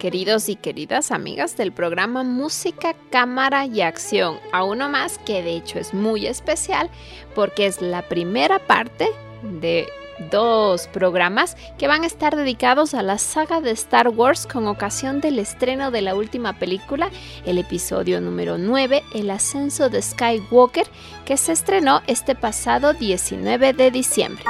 Queridos y queridas amigas del programa Música, Cámara y Acción, a uno más que de hecho es muy especial porque es la primera parte de dos programas que van a estar dedicados a la saga de Star Wars con ocasión del estreno de la última película, el episodio número 9, El ascenso de Skywalker, que se estrenó este pasado 19 de diciembre.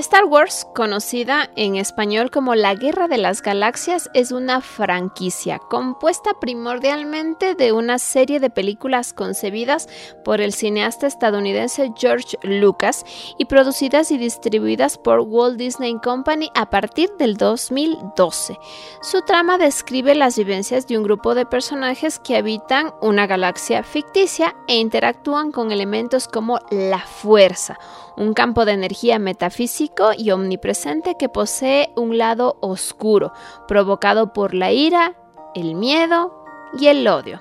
Star Wars, conocida en español como La Guerra de las Galaxias, es una franquicia compuesta primordialmente de una serie de películas concebidas por el cineasta estadounidense George Lucas y producidas y distribuidas por Walt Disney Company a partir del 2012. Su trama describe las vivencias de un grupo de personajes que habitan una galaxia ficticia e interactúan con elementos como la fuerza, un campo de energía metafísico y omnipresente que posee un lado oscuro, provocado por la ira, el miedo y el odio.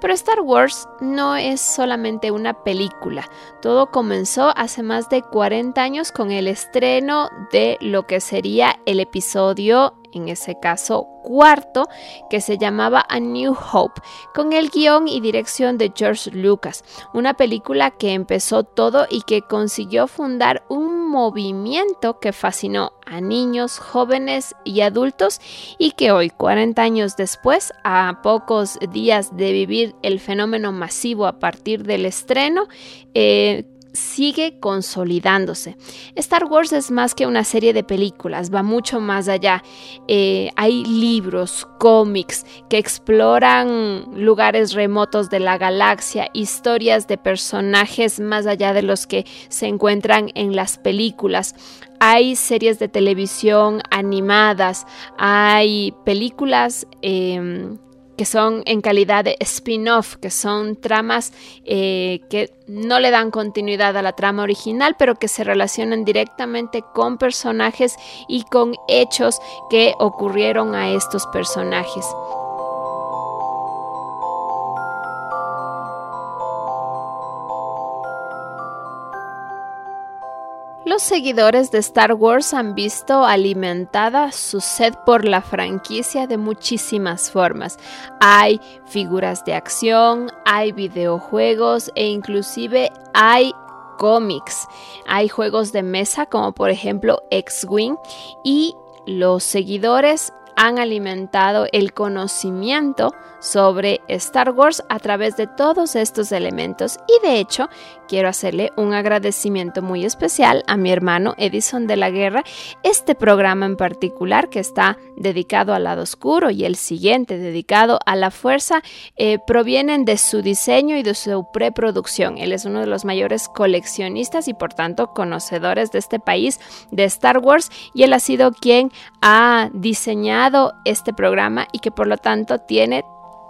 Pero Star Wars no es solamente una película. Todo comenzó hace más de 40 años con el estreno de lo que sería el episodio en ese caso cuarto, que se llamaba A New Hope, con el guion y dirección de George Lucas, una película que empezó todo y que consiguió fundar un movimiento que fascinó a niños, jóvenes y adultos y que hoy, 40 años después, a pocos días de vivir el fenómeno masivo a partir del estreno, eh, sigue consolidándose. Star Wars es más que una serie de películas, va mucho más allá. Eh, hay libros, cómics que exploran lugares remotos de la galaxia, historias de personajes más allá de los que se encuentran en las películas. Hay series de televisión animadas, hay películas em, que son en calidad de spin-off, que son tramas eh, que no le dan continuidad a la trama original, pero que se relacionan directamente con personajes y con hechos que ocurrieron a estos personajes. Los seguidores de Star Wars han visto alimentada su sed por la franquicia de muchísimas formas. Hay figuras de acción, hay videojuegos e inclusive hay cómics. Hay juegos de mesa como por ejemplo X-Wing y los seguidores han alimentado el conocimiento sobre Star Wars a través de todos estos elementos y de hecho quiero hacerle un agradecimiento muy especial a mi hermano Edison de la Guerra. Este programa en particular que está dedicado al lado oscuro y el siguiente dedicado a la fuerza eh, provienen de su diseño y de su preproducción. Él es uno de los mayores coleccionistas y por tanto conocedores de este país de Star Wars y él ha sido quien ha diseñado este programa y que por lo tanto tiene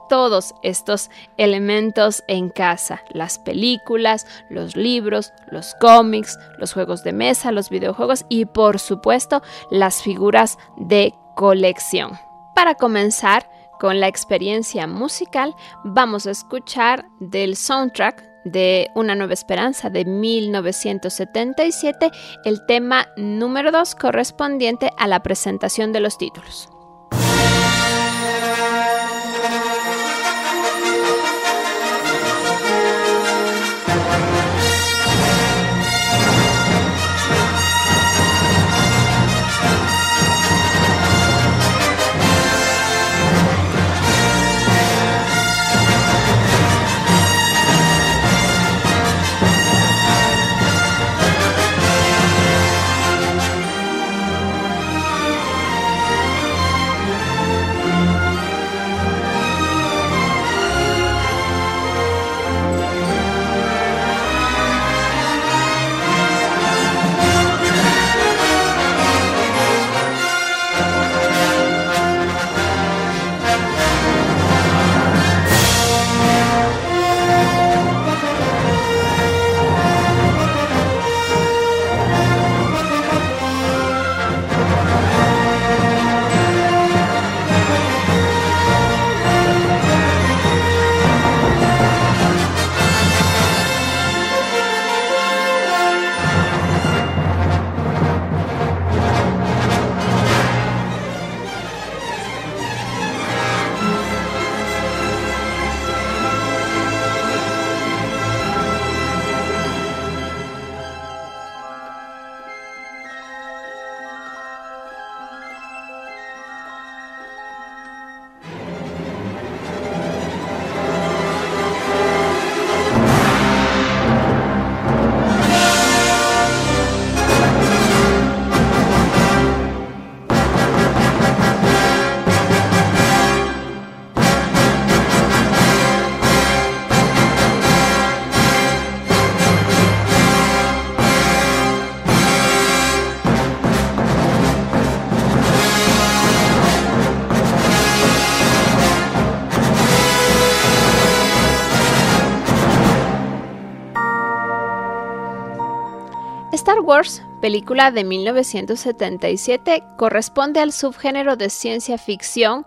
todos estos elementos en casa, las películas, los libros, los cómics, los juegos de mesa, los videojuegos y por supuesto las figuras de colección. Para comenzar con la experiencia musical, vamos a escuchar del soundtrack de Una Nueva Esperanza de 1977 el tema número 2 correspondiente a la presentación de los títulos. Película de 1977, corresponde al subgénero de ciencia ficción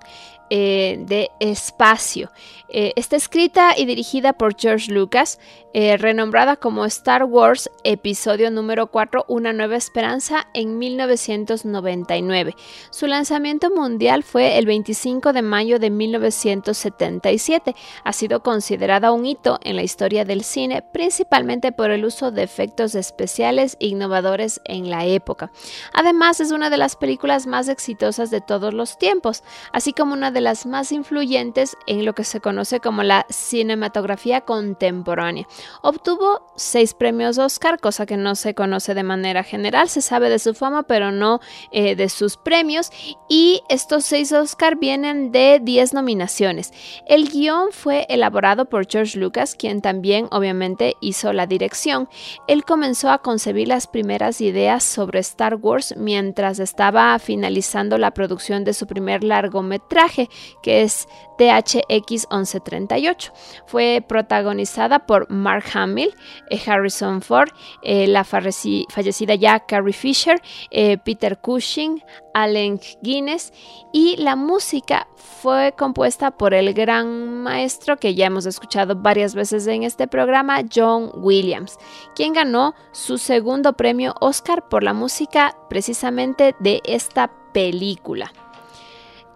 eh, de espacio. Eh, está escrita y dirigida por George Lucas, eh, renombrada como Star Wars Episodio número 4, Una nueva esperanza, en 1999. Su lanzamiento mundial fue el 25 de mayo de 1977. Ha sido considerada un hito en la historia del cine, principalmente por el uso de efectos especiales innovadores en la época. Además, es una de las películas más exitosas de todos los tiempos, así como una de las más influyentes en lo que se conoce conoce como la cinematografía contemporánea. Obtuvo seis premios Oscar, cosa que no se conoce de manera general. Se sabe de su fama, pero no eh, de sus premios. Y estos seis Oscar vienen de 10 nominaciones. El guion fue elaborado por George Lucas, quien también obviamente hizo la dirección. Él comenzó a concebir las primeras ideas sobre Star Wars mientras estaba finalizando la producción de su primer largometraje, que es THX 1138. Fue protagonizada por Mark Hamill, eh, Harrison Ford, eh, la fallecida ya Carrie Fisher, eh, Peter Cushing, Allen Guinness y la música fue compuesta por el gran maestro que ya hemos escuchado varias veces en este programa, John Williams, quien ganó su segundo premio Oscar por la música precisamente de esta película.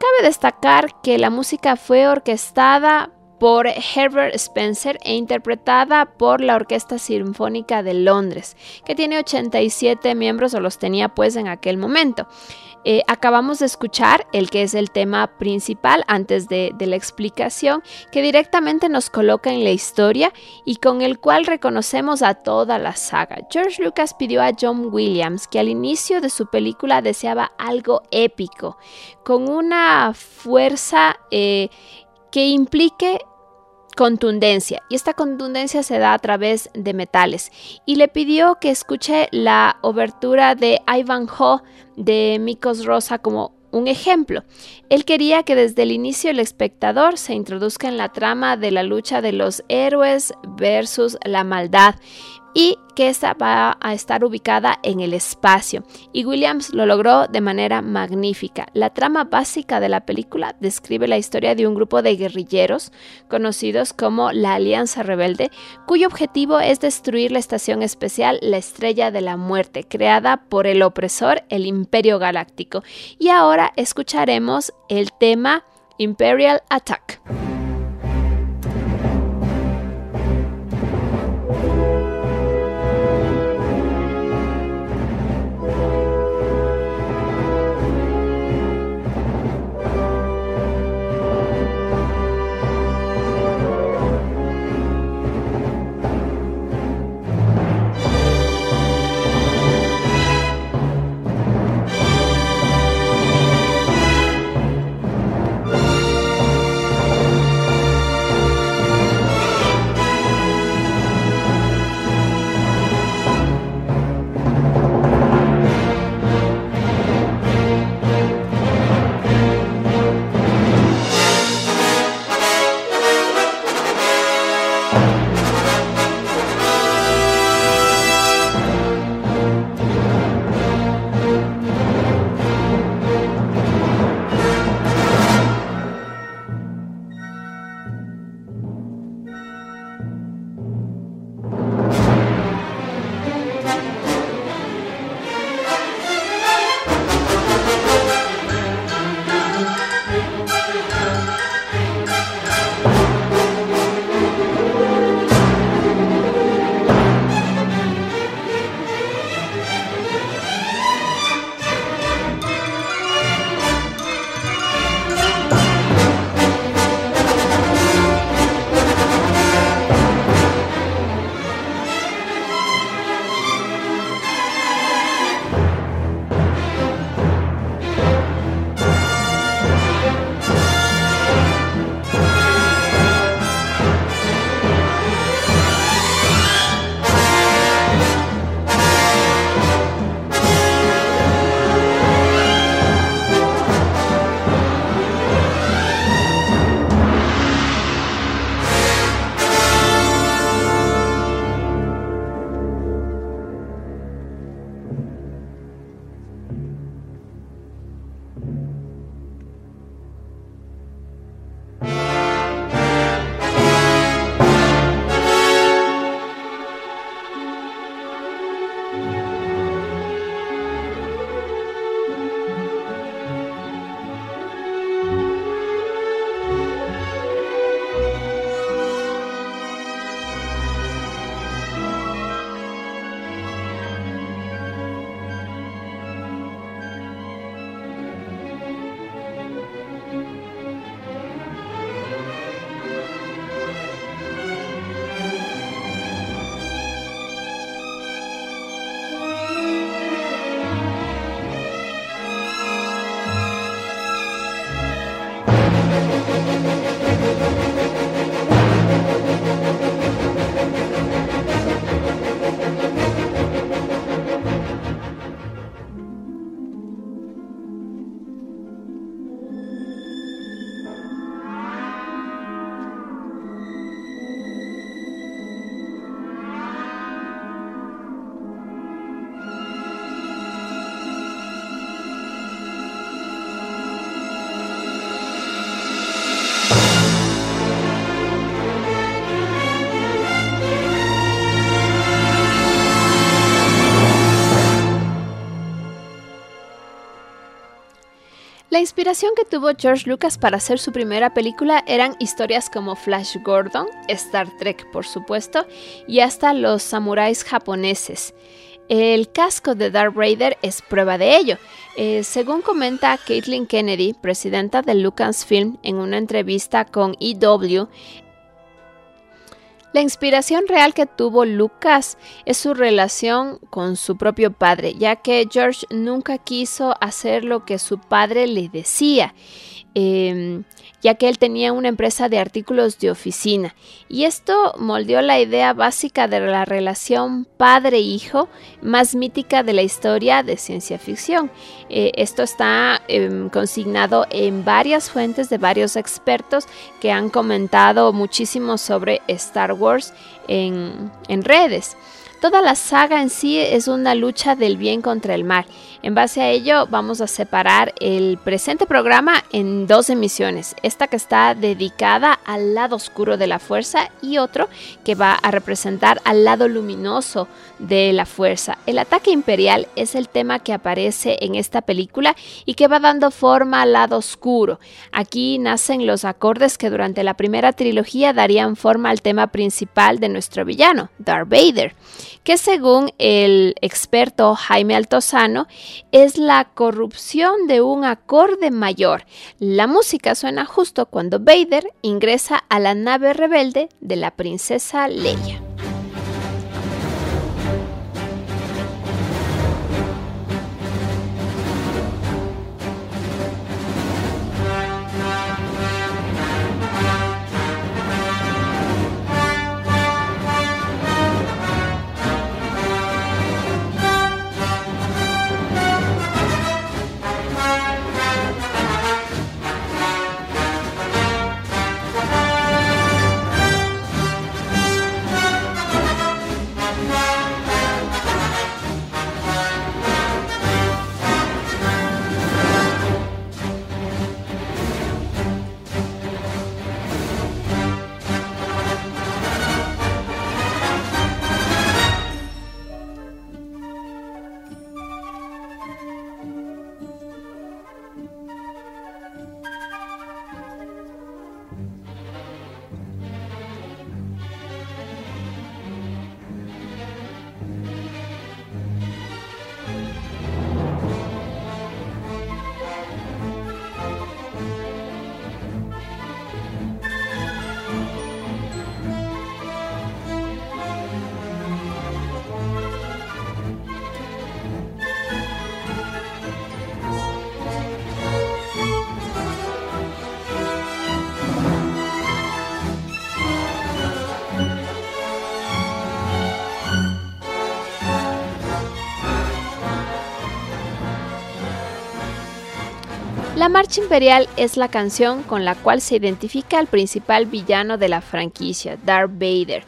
Cabe destacar que la música fue orquestada por Herbert Spencer e interpretada por la Orquesta Sinfónica de Londres, que tiene 87 miembros o los tenía pues en aquel momento. Eh, acabamos de escuchar el que es el tema principal antes de, la explicación, que directamente nos coloca en la historia y con el cual reconocemos a toda la saga. George Lucas pidió a John Williams que al inicio de su película deseaba algo épico, con una fuerza eh, que implique contundencia y esta contundencia se da a través de metales y le pidió que escuche la obertura de Ivanhoe de Mikos Rosa como un ejemplo. Él quería que desde el inicio el espectador se introduzca en la trama de la lucha de los héroes versus la maldad y que esta va a estar ubicada en el espacio. Y Williams lo logró de manera magnífica. La trama básica de la película describe la historia de un grupo de guerrilleros conocidos como la Alianza Rebelde, cuyo objetivo es destruir la estación especial La Estrella de la Muerte, creada por el opresor, el Imperio Galáctico. Y ahora escucharemos el tema Imperial Attack. Inspiración que tuvo George Lucas para hacer su primera película eran historias como Flash Gordon, Star Trek por supuesto, y hasta los samuráis japoneses. El casco de Darth Vader es prueba de ello. Eh, según comenta Caitlin Kennedy, presidenta de Lucasfilm, en una entrevista con EW, la inspiración real que tuvo Lucas es su relación con su propio padre, ya que George nunca quiso hacer lo que su padre le decía. Em, ya que él tenía una empresa de artículos de oficina. Y esto moldeó la idea básica de la relación padre-hijo más mítica de la historia de ciencia ficción. Eh, esto está em, consignado en varias fuentes de varios expertos que han comentado muchísimo sobre Star Wars en, en redes. Toda la saga en sí es una lucha del bien contra el mal. En base a ello vamos a separar el presente programa en dos emisiones. Esta que está dedicada al lado oscuro de la fuerza y otro que va a representar al lado luminoso de la fuerza. El ataque imperial es el tema que aparece en esta película y que va dando forma al lado oscuro. Aquí nacen los acordes que durante la primera trilogía darían forma al tema principal de nuestro villano, Darth Vader que según el experto Jaime Altozano es la corrupción de un acorde mayor. La música suena justo cuando Vader ingresa a la nave rebelde de la princesa Leia. La Marcha Imperial es la canción con la cual se identifica al principal villano de la franquicia, Darth Vader.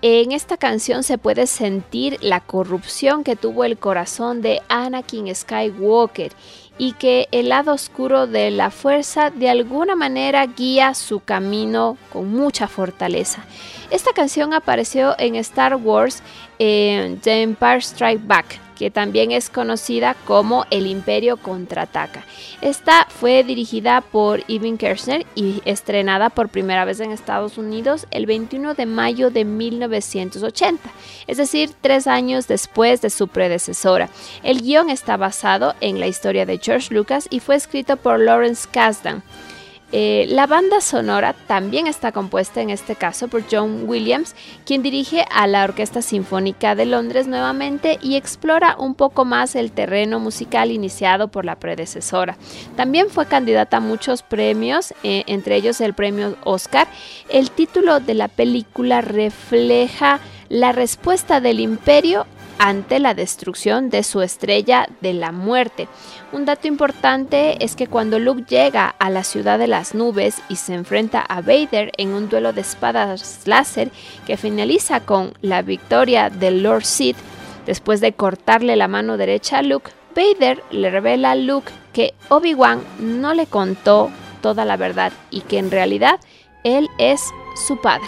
En esta canción se puede sentir la corrupción que tuvo el corazón de Anakin Skywalker y que el lado oscuro de la fuerza de alguna manera guía su camino con mucha fortaleza. Esta canción apareció en Star Wars en The Empire Strike Back que también es conocida como El Imperio Contraataca. Esta fue dirigida por Evan Kershner y estrenada por primera vez en Estados Unidos el 21 de mayo de 1980, es decir, tres años después de su predecesora. El guion está basado en la historia de George Lucas y fue escrito por Lawrence Kasdan. Eh, la banda sonora también está compuesta en este caso por John Williams, quien dirige a la Orquesta Sinfónica de Londres nuevamente y explora un poco más el terreno musical iniciado por la predecesora. También fue candidata a muchos premios, eh, entre ellos el premio Oscar. El título de la película refleja la respuesta del imperio ante la destrucción de su estrella de la muerte. Un dato importante es que cuando Luke llega a la ciudad de las nubes y se enfrenta a Vader en un duelo de espadas láser que finaliza con la victoria del Lord Sith, después de cortarle la mano derecha a Luke, Vader le revela a Luke que Obi-Wan no le contó toda la verdad y que en realidad él es su padre.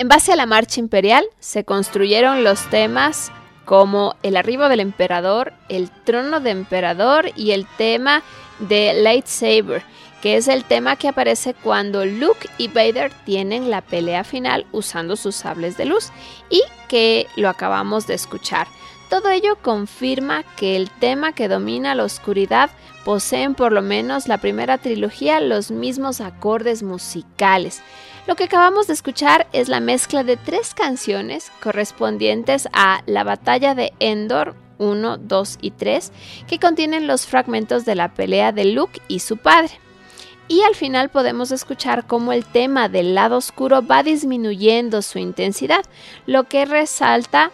En base a la marcha imperial se construyeron los temas como el arribo del emperador, el trono de emperador y el tema de lightsaber, que es el tema que aparece cuando Luke y Vader tienen la pelea final usando sus sables de luz y que lo acabamos de escuchar. Todo ello confirma que el tema que domina la oscuridad poseen por lo menos la primera trilogía los mismos acordes musicales. Lo que acabamos de escuchar es la mezcla de tres canciones correspondientes a la batalla de Endor 1, 2 y 3, que contienen los fragmentos de la pelea de Luke y su padre. Y al final podemos escuchar cómo el tema del lado oscuro va disminuyendo su intensidad, lo que resalta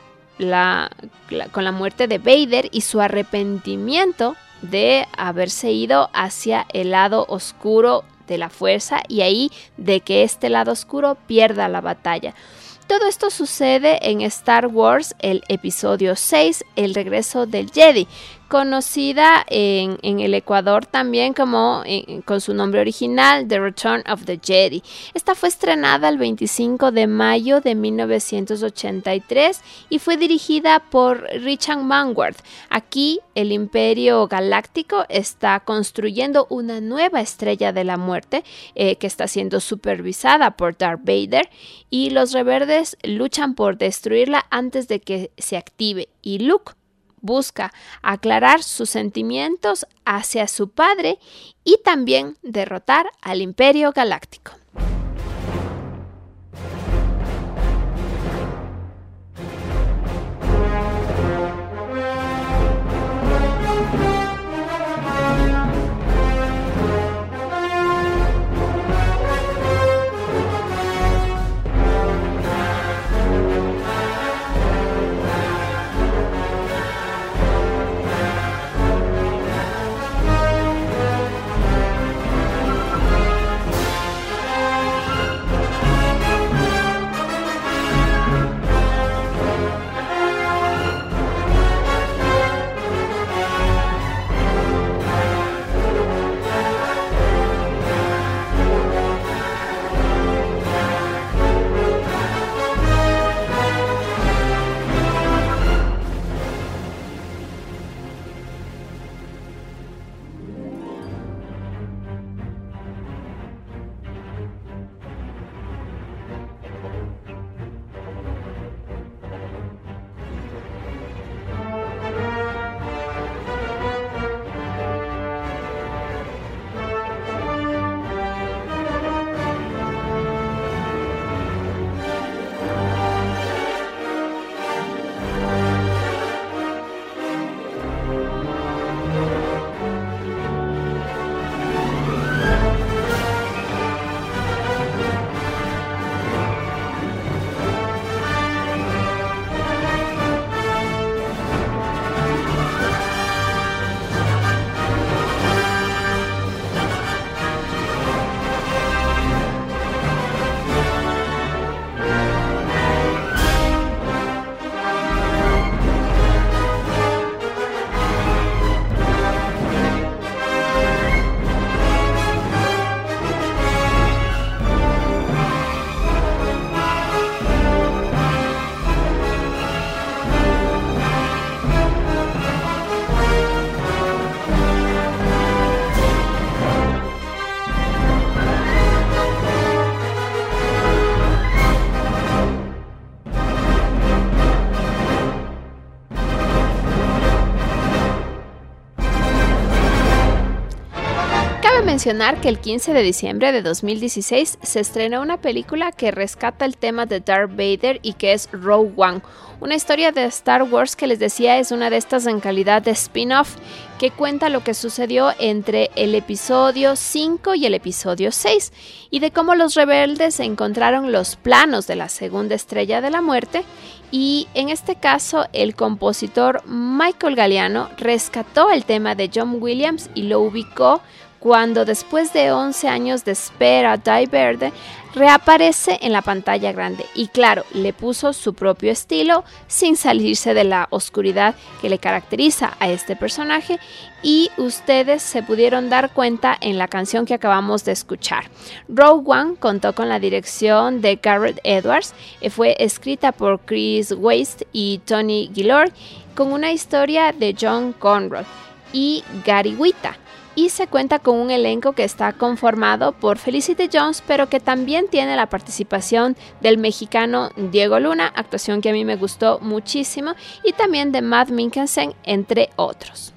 con la muerte de Vader y su arrepentimiento de haberse ido hacia el lado oscuro de la fuerza y ahí de que este lado oscuro pierda la batalla. Todo esto sucede en Star Wars, el episodio 6, El regreso del Jedi, conocida en, el Ecuador también como con su nombre original The Return of the Jedi. Esta fue estrenada el 25 de mayo de 1983 y fue dirigida por Richard Manworth. Aquí el Imperio Galáctico está construyendo una nueva estrella de la muerte eh, que está siendo supervisada por Darth Vader y los reverdes luchan por destruirla antes de que se active y Luke busca aclarar sus sentimientos hacia su padre y también derrotar al Imperio Galáctico. Que el 15 de diciembre de 2016 se estrenó una película que rescata el tema de Darth Vader y que es Rogue One, una historia de Star Wars que les decía es una de estas en calidad de spin-off que cuenta lo que sucedió entre el episodio 5 y el episodio 6 y de cómo los rebeldes encontraron los planos de la segunda estrella de la muerte y en este caso el compositor Michael Galliano rescató el tema de John Williams y lo ubicó cuando después de 11 años de espera, Die Verde reaparece en la pantalla grande y claro, le puso su propio estilo sin salirse de la oscuridad que le caracteriza a este personaje y ustedes se pudieron dar cuenta en la canción que acabamos de escuchar. Rogue One contó con la dirección de Garrett Edwards, eh, fue escrita por Chris Waste y Tony Gillard con una historia de John Conrad y Gary Wita y se cuenta con un elenco que está conformado por Felicity Jones, pero que también tiene la participación del mexicano Diego Luna, actuación que a mí me gustó muchísimo, y también de Matt Minkelsen, entre otros.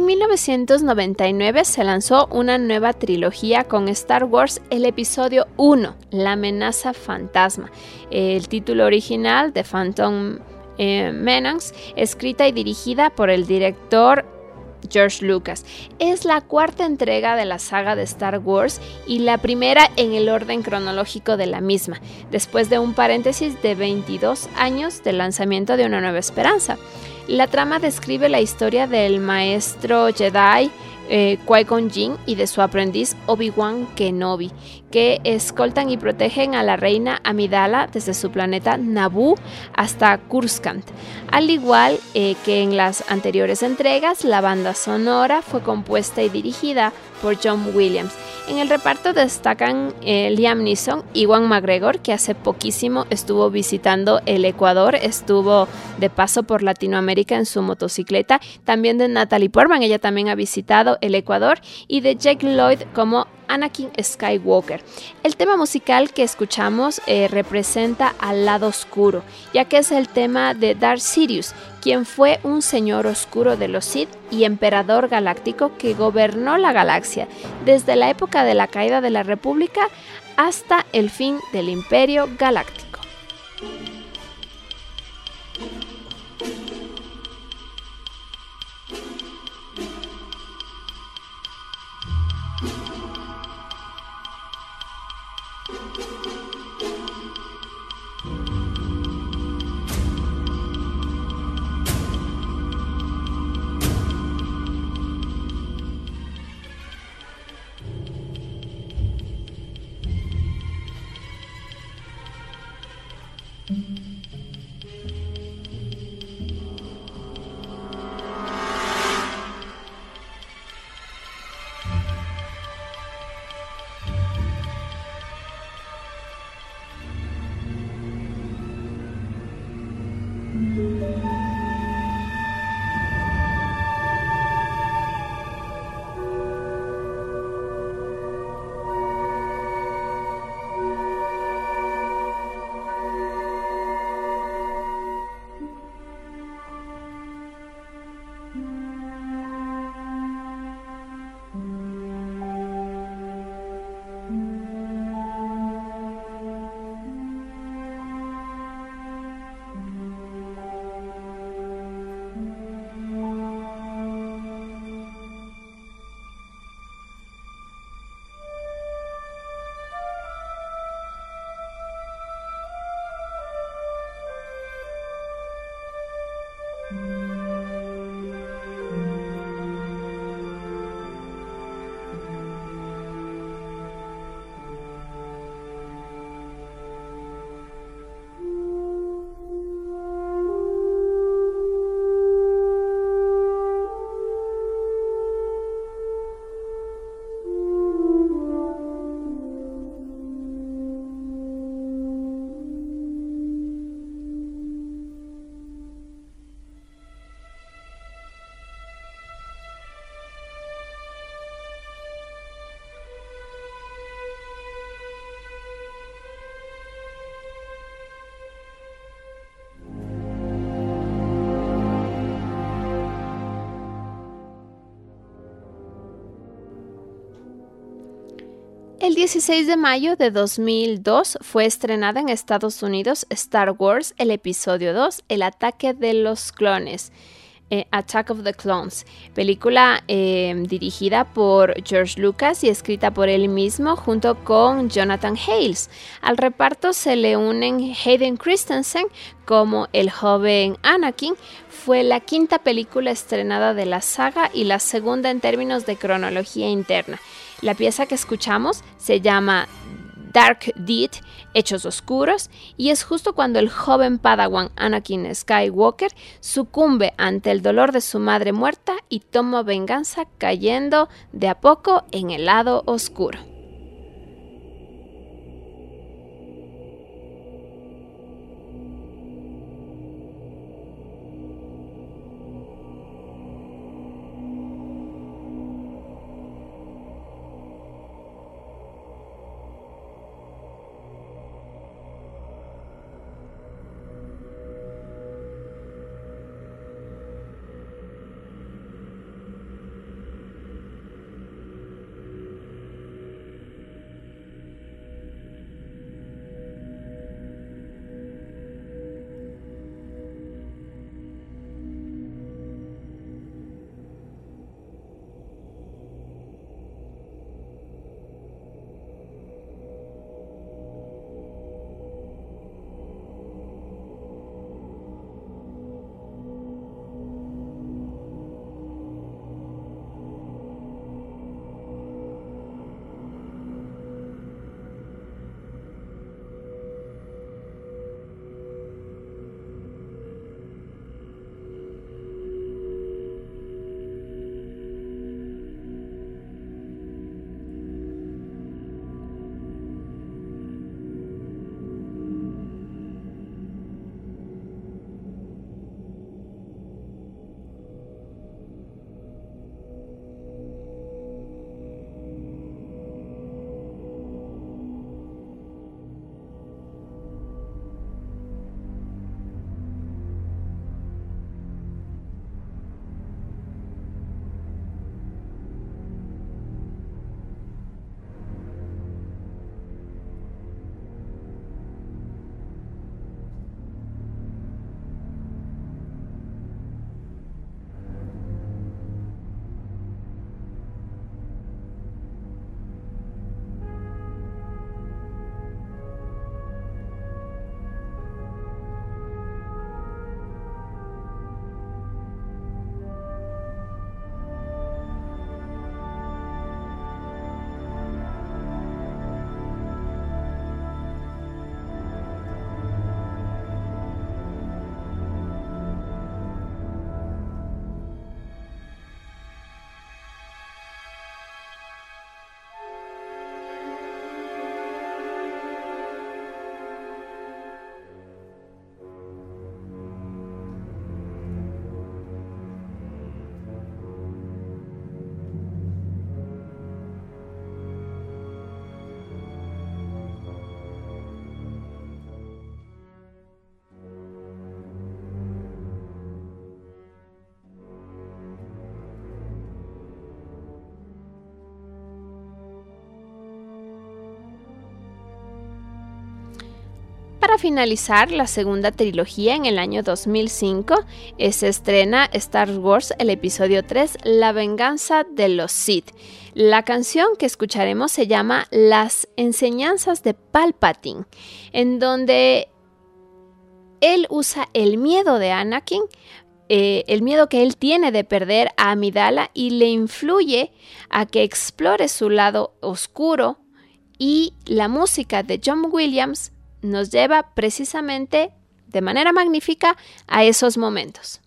En 1999 se lanzó una nueva trilogía con Star Wars, el episodio 1, La amenaza fantasma. El título original de Phantom eh, Menace, escrita y dirigida por el director George Lucas. Es la cuarta entrega de la saga de Star Wars y la primera en el orden cronológico de la misma, después de un paréntesis de 22 años del lanzamiento de Una Nueva Esperanza. La trama describe la historia del maestro Jedi eh, Qui-Gon Jinn y de su aprendiz Obi-Wan Kenobi, que escoltan y protegen a la reina Amidala desde su planeta Naboo hasta Kurskant. Al igual eh, que en las anteriores entregas, la banda sonora fue compuesta y dirigida por John Williams. En el reparto destacan eh, Liam Neeson y Juan McGregor, que hace poquísimo estuvo visitando el Ecuador, estuvo de paso por Latinoamérica en su motocicleta. También de Natalie Portman, ella también ha visitado el Ecuador, y de Jake Lloyd como Anakin Skywalker. El tema musical que escuchamos eh, representa al lado oscuro, ya que es el tema de Darth Sirius, quien fue un señor oscuro de los Sith y emperador galáctico que gobernó la galaxia desde la época de la caída de la República hasta el fin del Imperio Galáctico. 16 de mayo de 2002 fue estrenada en Estados Unidos Star Wars, el episodio 2, El ataque de los clones. Eh, Attack of the Clones, película eh, dirigida por George Lucas y escrita por él mismo junto con Jonathan Hales. Al reparto se le unen Hayden Christensen como el joven Anakin. Fue la quinta película estrenada de la saga y la segunda en términos de cronología interna. La pieza que escuchamos se llama Dark Deed, Hechos Oscuros, y es justo cuando el joven Padawan Anakin Skywalker sucumbe ante el dolor de su madre muerta y toma venganza cayendo de a poco en el lado oscuro. Finalizar la segunda trilogía en el año 2005, se estrena Star Wars el episodio 3, La venganza de los Sith. La canción que escucharemos se llama Las enseñanzas de Palpatine, en donde él usa el miedo de Anakin eh, el miedo que él tiene de perder a Amidala y le influye a que explore su lado oscuro y la música de John Williams nos lleva precisamente de manera magnífica a esos momentos.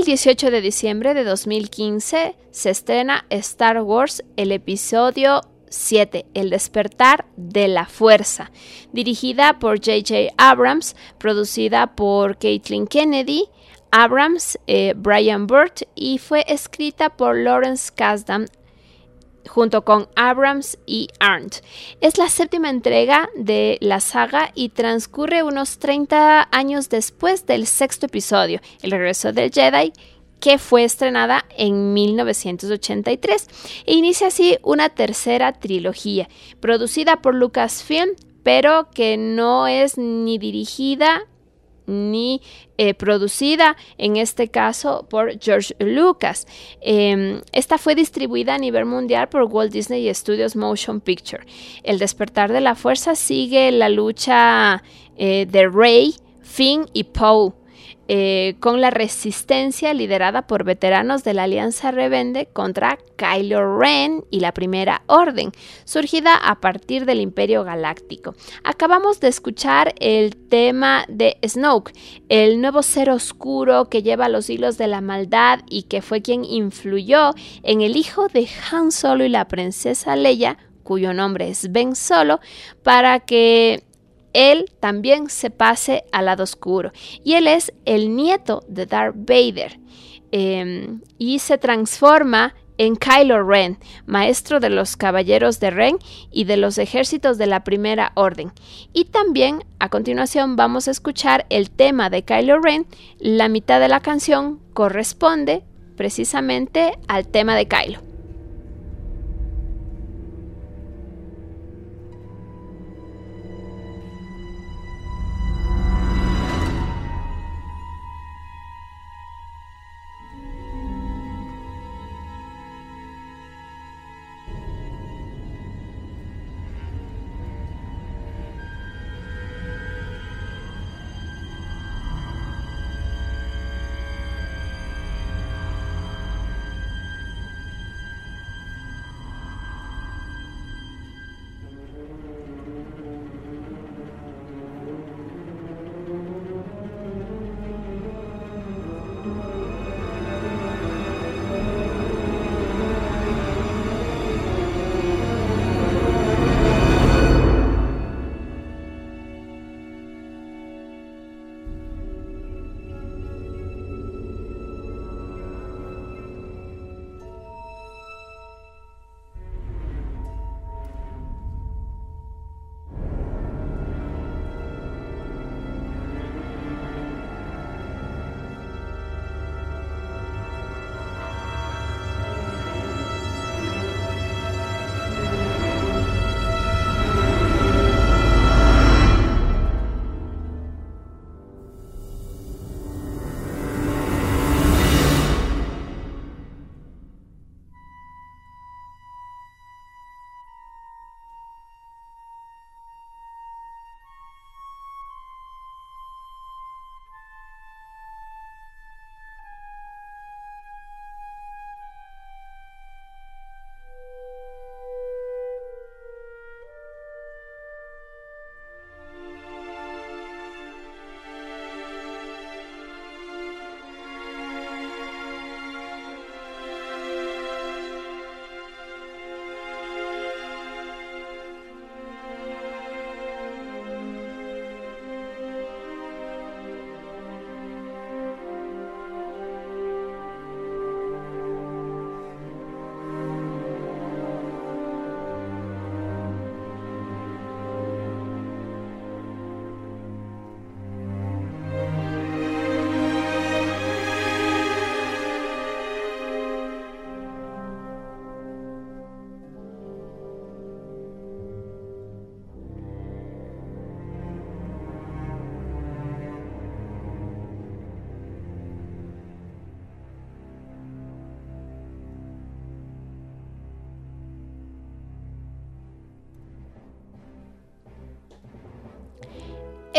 El 18 de diciembre de 2015 se estrena Star Wars, el episodio 7, El despertar de la fuerza, dirigida por J.J. Abrams, producida por Caitlin Kennedy, Abrams, eh, Brian Burt y fue escrita por Lawrence Kasdan junto con Abrams y Arndt. Es la séptima entrega de la saga y transcurre unos 30 años después del sexto episodio, El regreso del Jedi, que fue estrenada en 1983 e inicia así una tercera trilogía, producida por Lucasfilm, pero que no es ni dirigida ni eh, producida, en este caso por George Lucas. Em, esta fue distribuida a nivel mundial por Walt Disney Studios Motion Picture. El despertar de la fuerza sigue la lucha eh, de Rey, Finn y Poe eh, con la resistencia liderada por veteranos de la Alianza Rebelde contra Kylo Ren y la Primera Orden, surgida a partir del Imperio Galáctico. Acabamos de escuchar el tema de Snoke, el nuevo ser oscuro que lleva los hilos de la maldad y que fue quien influyó en el hijo de Han Solo y la princesa Leia, cuyo nombre es Ben Solo, para que él también se pase al lado oscuro. Y él es el nieto de Darth Vader. Em, y se transforma en Kylo Ren, maestro de los caballeros de Ren y de los ejércitos de la Primera Orden. Y también a continuación vamos a escuchar el tema de Kylo Ren. La mitad de la canción corresponde precisamente al tema de Kylo.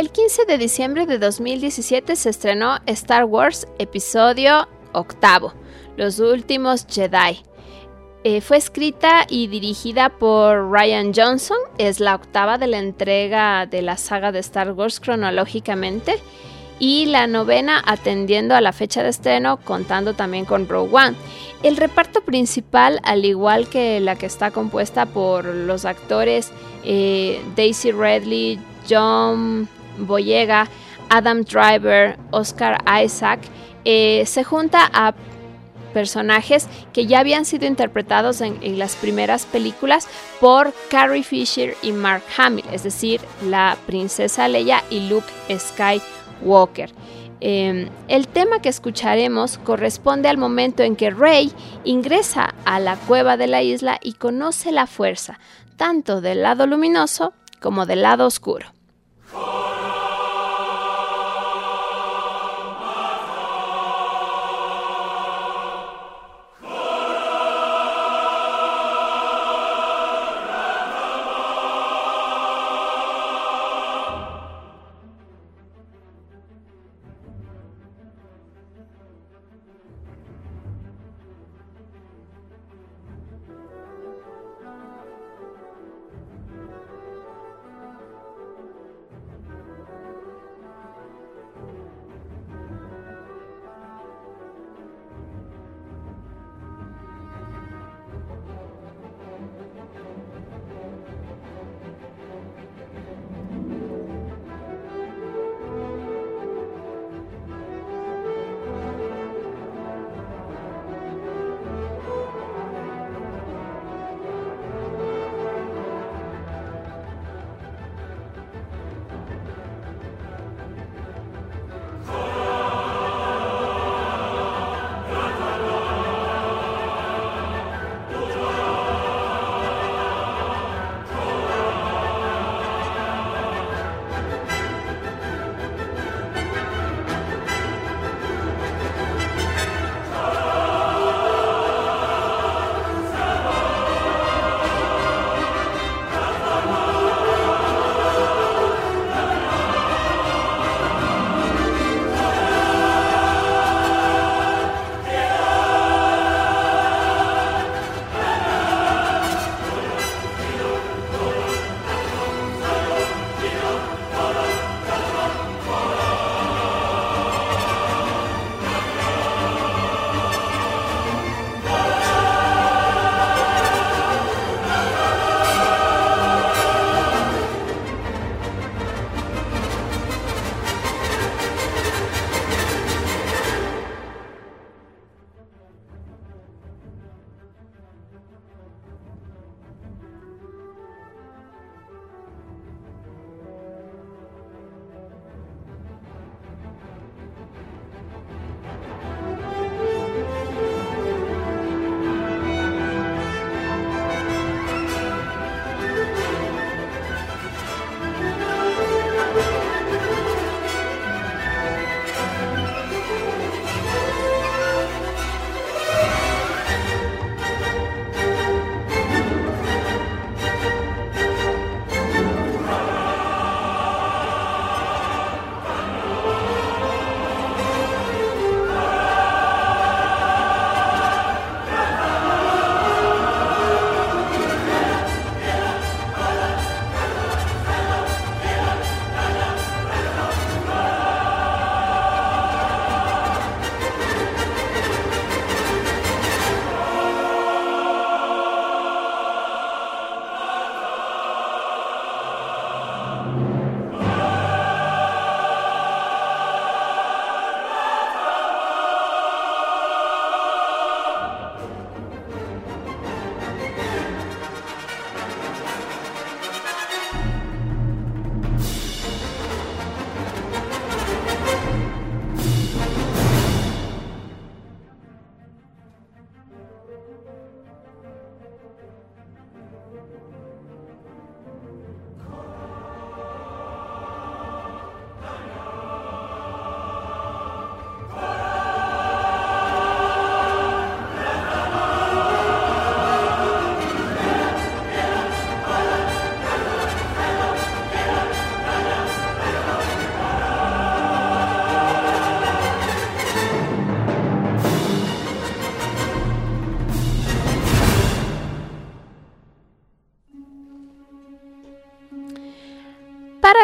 El 15 de diciembre de 2017 se estrenó Star Wars Episodio Octavo, Los Últimos Jedi. Eh, fue escrita y dirigida por Ryan Johnson, es la octava de la entrega de la saga de Star Wars cronológicamente y la novena atendiendo a la fecha de estreno, contando también con Rogue One. El reparto principal, al igual que la que está compuesta por los actores eh, Daisy Redley, John Boyega, Adam Driver, Oscar Isaac, eh, se junta a personajes que ya habían sido interpretados en, las primeras películas por Carrie Fisher y Mark Hamill, es decir, la princesa Leia y Luke Skywalker. Em, el tema que escucharemos corresponde al momento en que Rey ingresa a la cueva de la isla y conoce la fuerza, tanto del lado luminoso como del lado oscuro.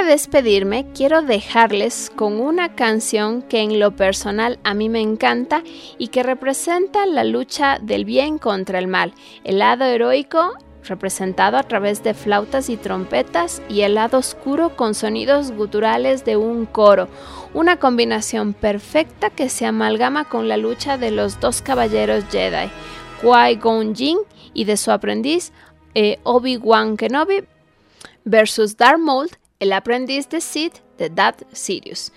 Despedirme, quiero dejarles con una canción que en lo personal a mí me encanta y que representa la lucha del bien contra el mal, el lado heroico representado a través de flautas y trompetas y el lado oscuro con sonidos guturales de un coro, una combinación perfecta que se amalgama con la lucha de los dos caballeros Jedi, Qui-Gon Jinn y de su aprendiz eh, Obi-Wan Kenobi versus Darth Maul el aprendiz de Sid de Darth Sirius.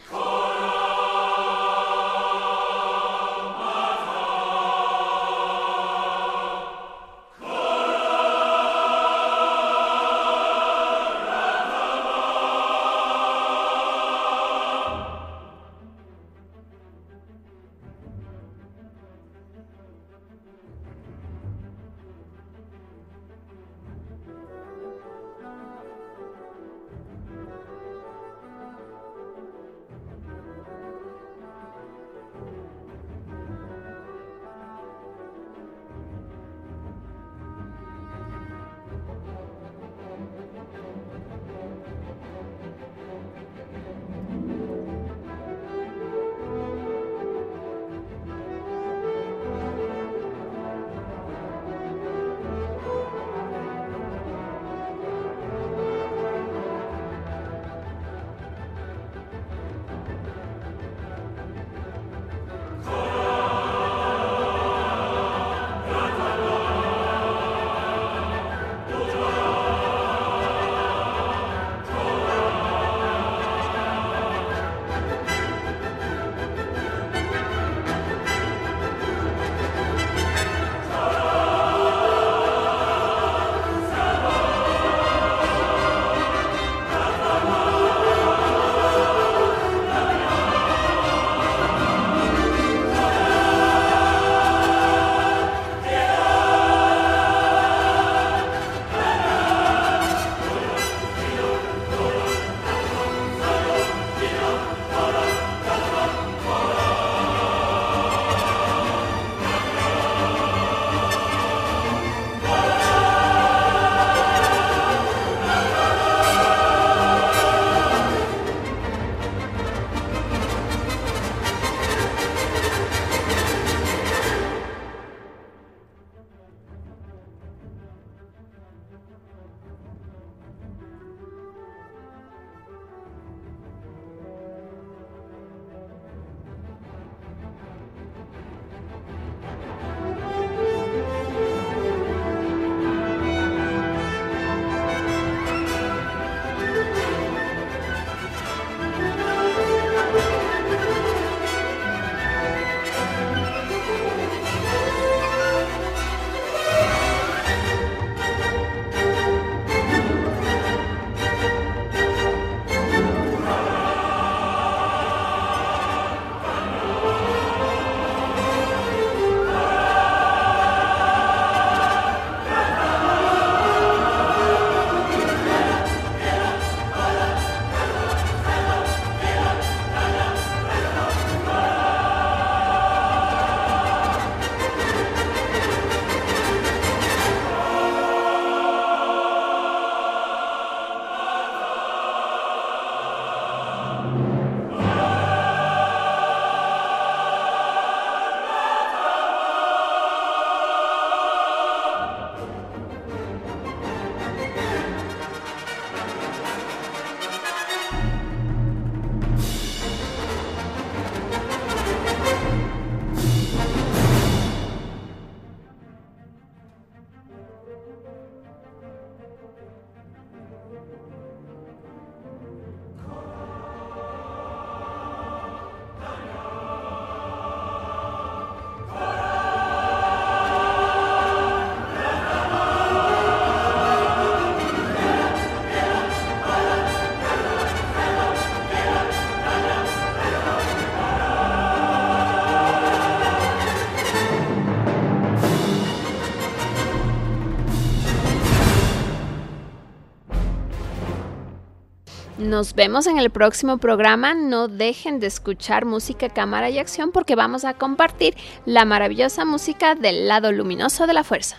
Nos vemos en el próximo programa. No dejen de escuchar música, cámara y acción porque vamos a compartir la maravillosa música del lado luminoso de la fuerza.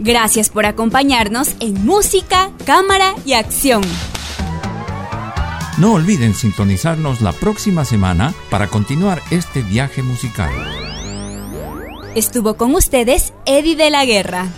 Gracias por acompañarnos en Música, Cámara y Acción. No olviden sintonizarnos la próxima semana para continuar este viaje musical. Estuvo con ustedes Eddie de la Guerra.